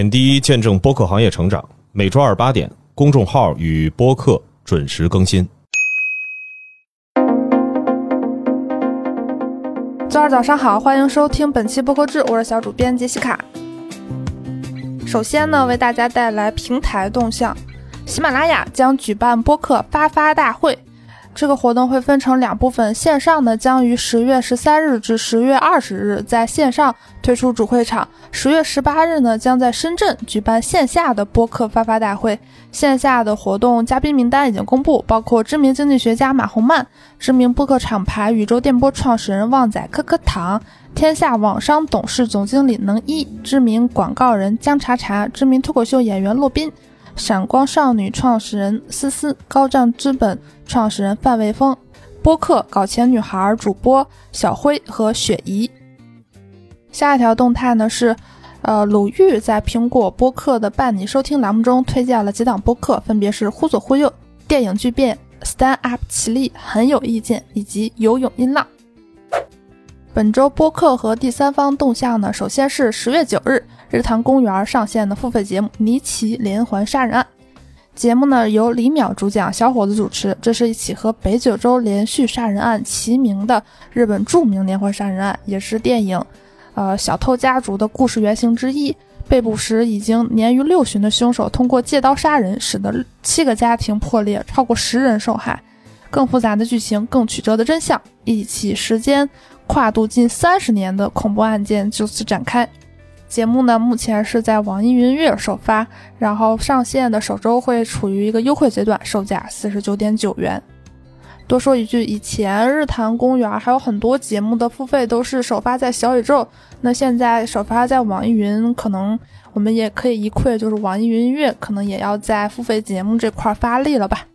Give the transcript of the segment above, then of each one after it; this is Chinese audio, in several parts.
点滴见证播客行业成长，每周二八点，公众号与播客准时更新。周二早上好，欢迎收听本期播客志，我是小主编杰西卡。首先呢，为大家带来平台动向，喜马拉雅将举办播客发发大会。这个活动会分成两部分，线上呢将于十月十三日至十月二十日在线上推出主会场，十月十八日呢将在深圳举办线下的播客发发大会。线下的活动嘉宾名单已经公布，包括知名经济学家马洪曼、知名播客厂牌宇宙电波创始人旺仔颗颗糖、天下网商董事总经理能一、知名广告人姜茶茶、知名脱口秀演员骆宾。闪光少女创始人思思，高战资本创始人范卫峰，播客搞钱女孩主播小辉和雪姨。下一条动态呢是，呃，鲁豫在苹果播客的伴你收听栏目中推荐了几档播客，分别是《忽左忽右》、电影巨变、Stand Up 起立、很有意见以及游泳音浪。本周播客和第三方动向呢，首先是十月九日。日坛公园上线的付费节目《尼奇连环杀人案》节目呢，由李淼主讲，小伙子主持。这是一起和北九州连续杀人案齐名的日本著名连环杀人案，也是电影《呃小偷家族》的故事原型之一。被捕时已经年逾六旬的凶手，通过借刀杀人，使得七个家庭破裂，超过十人受害。更复杂的剧情，更曲折的真相，一起时间跨度近三十年的恐怖案件就此展开。节目呢，目前是在网易云音乐首发，然后上线的首周会处于一个优惠阶段，售价四十九点九元。多说一句，以前日坛公园还有很多节目的付费都是首发在小宇宙，那现在首发在网易云，可能我们也可以一窥，就是网易云音乐可能也要在付费节目这块发力了吧。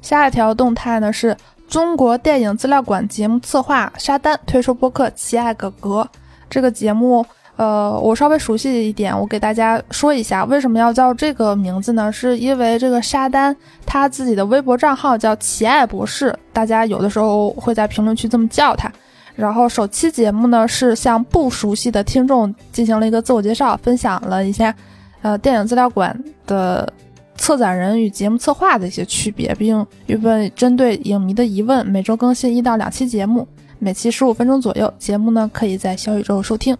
下一条动态呢，是中国电影资料馆节目策划沙丹推出播客《奇爱哥哥》这个节目。呃，我稍微熟悉一点，我给大家说一下为什么要叫这个名字呢？是因为这个沙丹他自己的微博账号叫奇爱博士，大家有的时候会在评论区这么叫他。然后首期节目呢是向不熟悉的听众进行了一个自我介绍，分享了一下呃电影资料馆的策展人与节目策划的一些区别，并问针对影迷的疑问，每周更新一到两期节目，每期十五分钟左右。节目呢可以在小宇宙收听。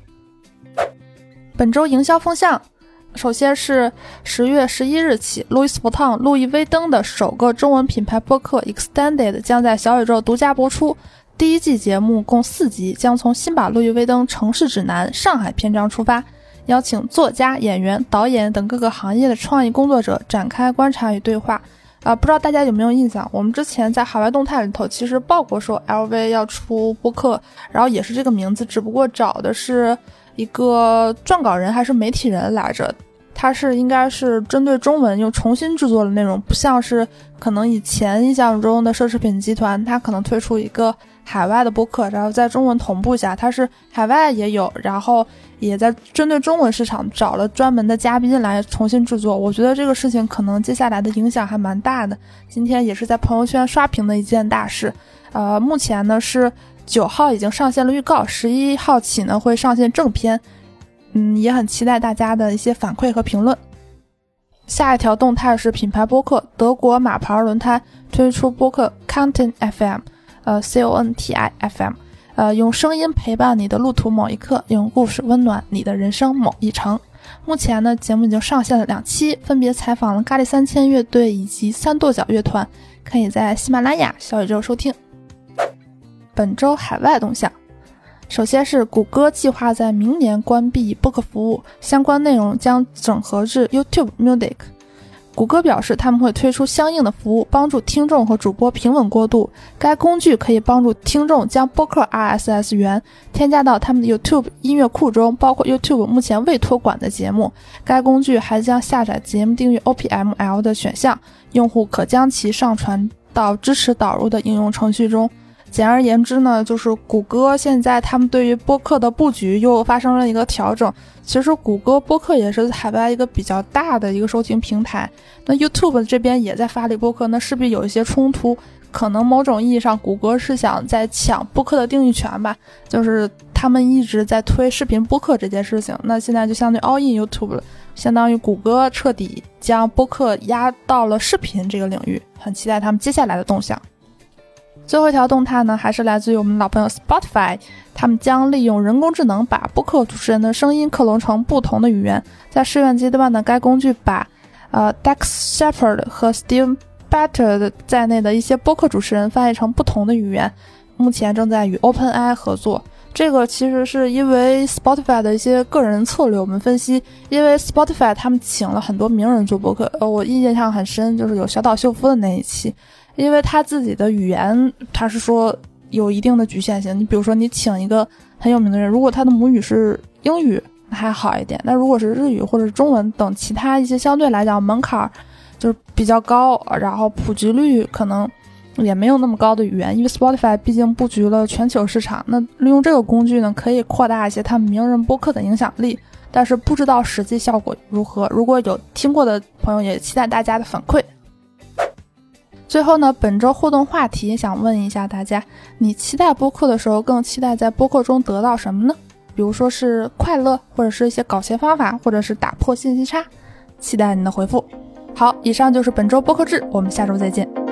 本周营销风向，首先是十月十一日起，路易斯·福汤路易威登的首个中文品牌播客《Extended》将在小宇宙独家播出。第一季节目共四集，将从新版路易威登城市指南上海篇章出发，邀请作家、演员、导演等各个行业的创意工作者展开观察与对话。啊，不知道大家有没有印象？我们之前在海外动态里头其实报过，说 LV 要出播客，然后也是这个名字，只不过找的是。一个撰稿人还是媒体人来着，他是应该是针对中文又重新制作的内容，不像是可能以前印象中的奢侈品集团，他可能推出一个海外的播客，然后在中文同步一下，它是海外也有，然后也在针对中文市场找了专门的嘉宾来重新制作。我觉得这个事情可能接下来的影响还蛮大的。今天也是在朋友圈刷屏的一件大事，呃，目前呢是。九号已经上线了预告，十一号起呢会上线正片，嗯，也很期待大家的一些反馈和评论。下一条动态是品牌播客，德国马牌轮胎推出播客 Content FM，呃，C O N T I F M，呃，用声音陪伴你的路途某一刻，用故事温暖你的人生某一程。目前呢，节目已经上线了两期，分别采访了咖喱三千乐队以及三跺脚乐团，可以在喜马拉雅、小宇宙收听。本周海外动向，首先是谷歌计划在明年关闭播客服务，相关内容将整合至 YouTube Music。谷歌表示他们会推出相应的服务，帮助听众和主播平稳过渡。该工具可以帮助听众将播客 RSS 源添加到他们的 YouTube 音乐库中，包括 YouTube 目前未托管的节目。该工具还将下载节目订阅 OPML 的选项，用户可将其上传到支持导入的应用程序中。简而言之呢，就是谷歌现在他们对于播客的布局又发生了一个调整。其实谷歌播客也是海外一个比较大的一个收听平台，那 YouTube 这边也在发力播客，那势必有一些冲突。可能某种意义上，谷歌是想在抢播客的定义权吧，就是他们一直在推视频播客这件事情，那现在就相当于 all in YouTube 了，相当于谷歌彻底将播客压到了视频这个领域，很期待他们接下来的动向。最后一条动态呢，还是来自于我们老朋友 Spotify，他们将利用人工智能把播客主持人的声音克隆成不同的语言。在试验阶段呢，该工具把呃 Dex Shephard 和 Steve b a t t e r 在内的一些播客主持人翻译成不同的语言，目前正在与 OpenAI 合作。这个其实是因为 Spotify 的一些个人策略。我们分析，因为 Spotify 他们请了很多名人做播客，呃，我印象很深，就是有小岛秀夫的那一期，因为他自己的语言，他是说有一定的局限性。你比如说，你请一个很有名的人，如果他的母语是英语，还好一点；那如果是日语或者中文等其他一些相对来讲门槛就是比较高，然后普及率可能。也没有那么高的语言，因为 Spotify 毕竟布局了全球市场。那利用这个工具呢，可以扩大一些他们名人播客的影响力，但是不知道实际效果如何。如果有听过的朋友，也期待大家的反馈。最后呢，本周互动话题也想问一下大家：你期待播客的时候，更期待在播客中得到什么呢？比如说是快乐，或者是一些搞钱方法，或者是打破信息差？期待你的回复。好，以上就是本周播客制，我们下周再见。